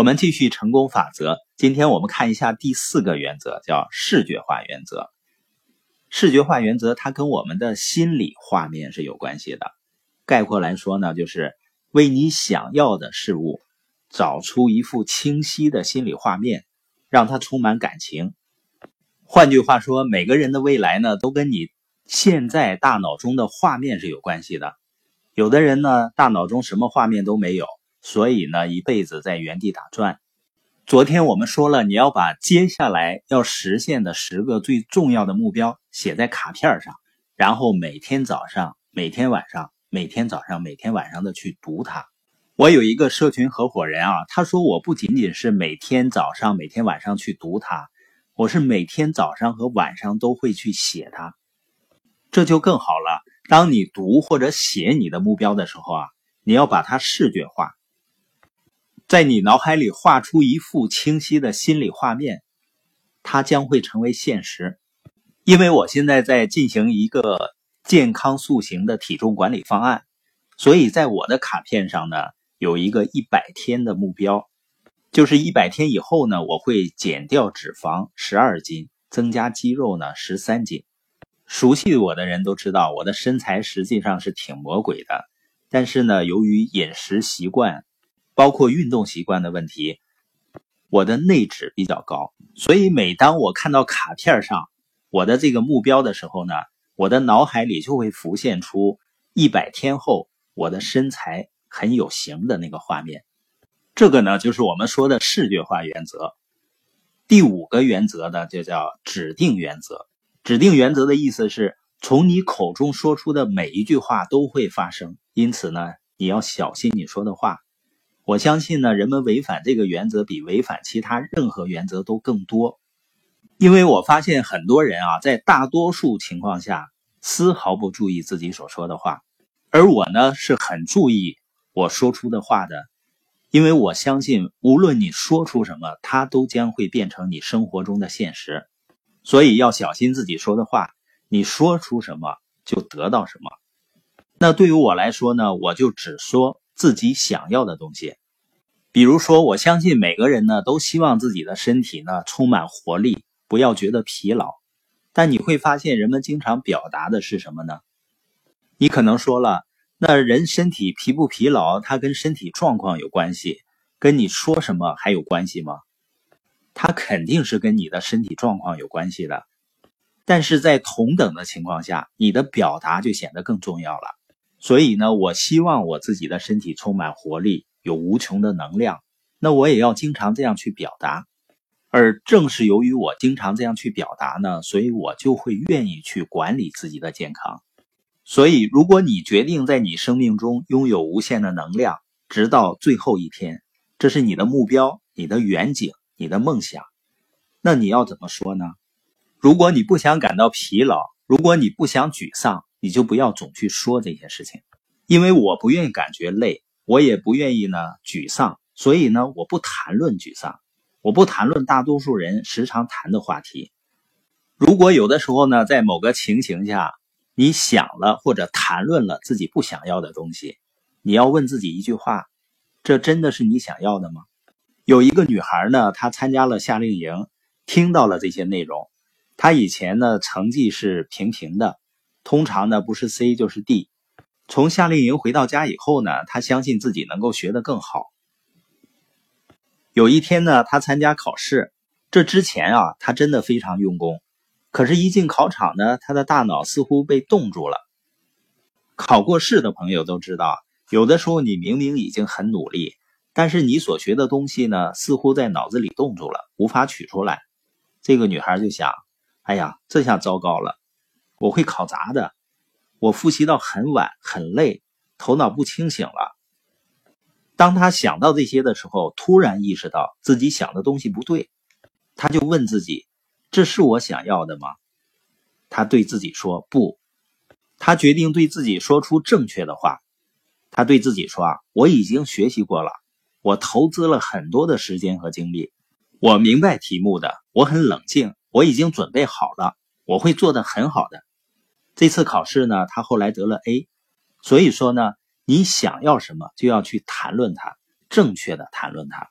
我们继续成功法则。今天我们看一下第四个原则，叫视觉化原则。视觉化原则它跟我们的心理画面是有关系的。概括来说呢，就是为你想要的事物找出一幅清晰的心理画面，让它充满感情。换句话说，每个人的未来呢，都跟你现在大脑中的画面是有关系的。有的人呢，大脑中什么画面都没有。所以呢，一辈子在原地打转。昨天我们说了，你要把接下来要实现的十个最重要的目标写在卡片上，然后每天早上、每天晚上、每天早上、每天晚上的去读它。我有一个社群合伙人啊，他说我不仅仅是每天早上、每天晚上去读它，我是每天早上和晚上都会去写它。这就更好了。当你读或者写你的目标的时候啊，你要把它视觉化。在你脑海里画出一幅清晰的心理画面，它将会成为现实。因为我现在在进行一个健康塑形的体重管理方案，所以在我的卡片上呢有一个一百天的目标，就是一百天以后呢我会减掉脂肪十二斤，增加肌肉呢十三斤。熟悉我的人都知道，我的身材实际上是挺魔鬼的，但是呢由于饮食习惯。包括运动习惯的问题，我的内脂比较高，所以每当我看到卡片上我的这个目标的时候呢，我的脑海里就会浮现出一百天后我的身材很有型的那个画面。这个呢，就是我们说的视觉化原则。第五个原则呢，就叫指定原则。指定原则的意思是从你口中说出的每一句话都会发生，因此呢，你要小心你说的话。我相信呢，人们违反这个原则比违反其他任何原则都更多，因为我发现很多人啊，在大多数情况下丝毫不注意自己所说的话，而我呢是很注意我说出的话的，因为我相信无论你说出什么，它都将会变成你生活中的现实，所以要小心自己说的话，你说出什么就得到什么。那对于我来说呢，我就只说自己想要的东西。比如说，我相信每个人呢都希望自己的身体呢充满活力，不要觉得疲劳。但你会发现，人们经常表达的是什么呢？你可能说了，那人身体疲不疲劳，它跟身体状况有关系，跟你说什么还有关系吗？它肯定是跟你的身体状况有关系的。但是在同等的情况下，你的表达就显得更重要了。所以呢，我希望我自己的身体充满活力。有无穷的能量，那我也要经常这样去表达。而正是由于我经常这样去表达呢，所以我就会愿意去管理自己的健康。所以，如果你决定在你生命中拥有无限的能量，直到最后一天，这是你的目标、你的远景、你的梦想，那你要怎么说呢？如果你不想感到疲劳，如果你不想沮丧，你就不要总去说这些事情，因为我不愿意感觉累。我也不愿意呢沮丧，所以呢我不谈论沮丧，我不谈论大多数人时常谈的话题。如果有的时候呢，在某个情形下，你想了或者谈论了自己不想要的东西，你要问自己一句话：这真的是你想要的吗？有一个女孩呢，她参加了夏令营，听到了这些内容。她以前呢成绩是平平的，通常呢不是 C 就是 D。从夏令营回到家以后呢，他相信自己能够学得更好。有一天呢，他参加考试，这之前啊，他真的非常用功。可是，一进考场呢，他的大脑似乎被冻住了。考过试的朋友都知道，有的时候你明明已经很努力，但是你所学的东西呢，似乎在脑子里冻住了，无法取出来。这个女孩就想：“哎呀，这下糟糕了，我会考砸的。”我复习到很晚，很累，头脑不清醒了。当他想到这些的时候，突然意识到自己想的东西不对，他就问自己：“这是我想要的吗？”他对自己说：“不。”他决定对自己说出正确的话。他对自己说：“啊，我已经学习过了，我投资了很多的时间和精力，我明白题目的，我很冷静，我已经准备好了，我会做得很好的。”这次考试呢，他后来得了 A，所以说呢，你想要什么就要去谈论它，正确的谈论它。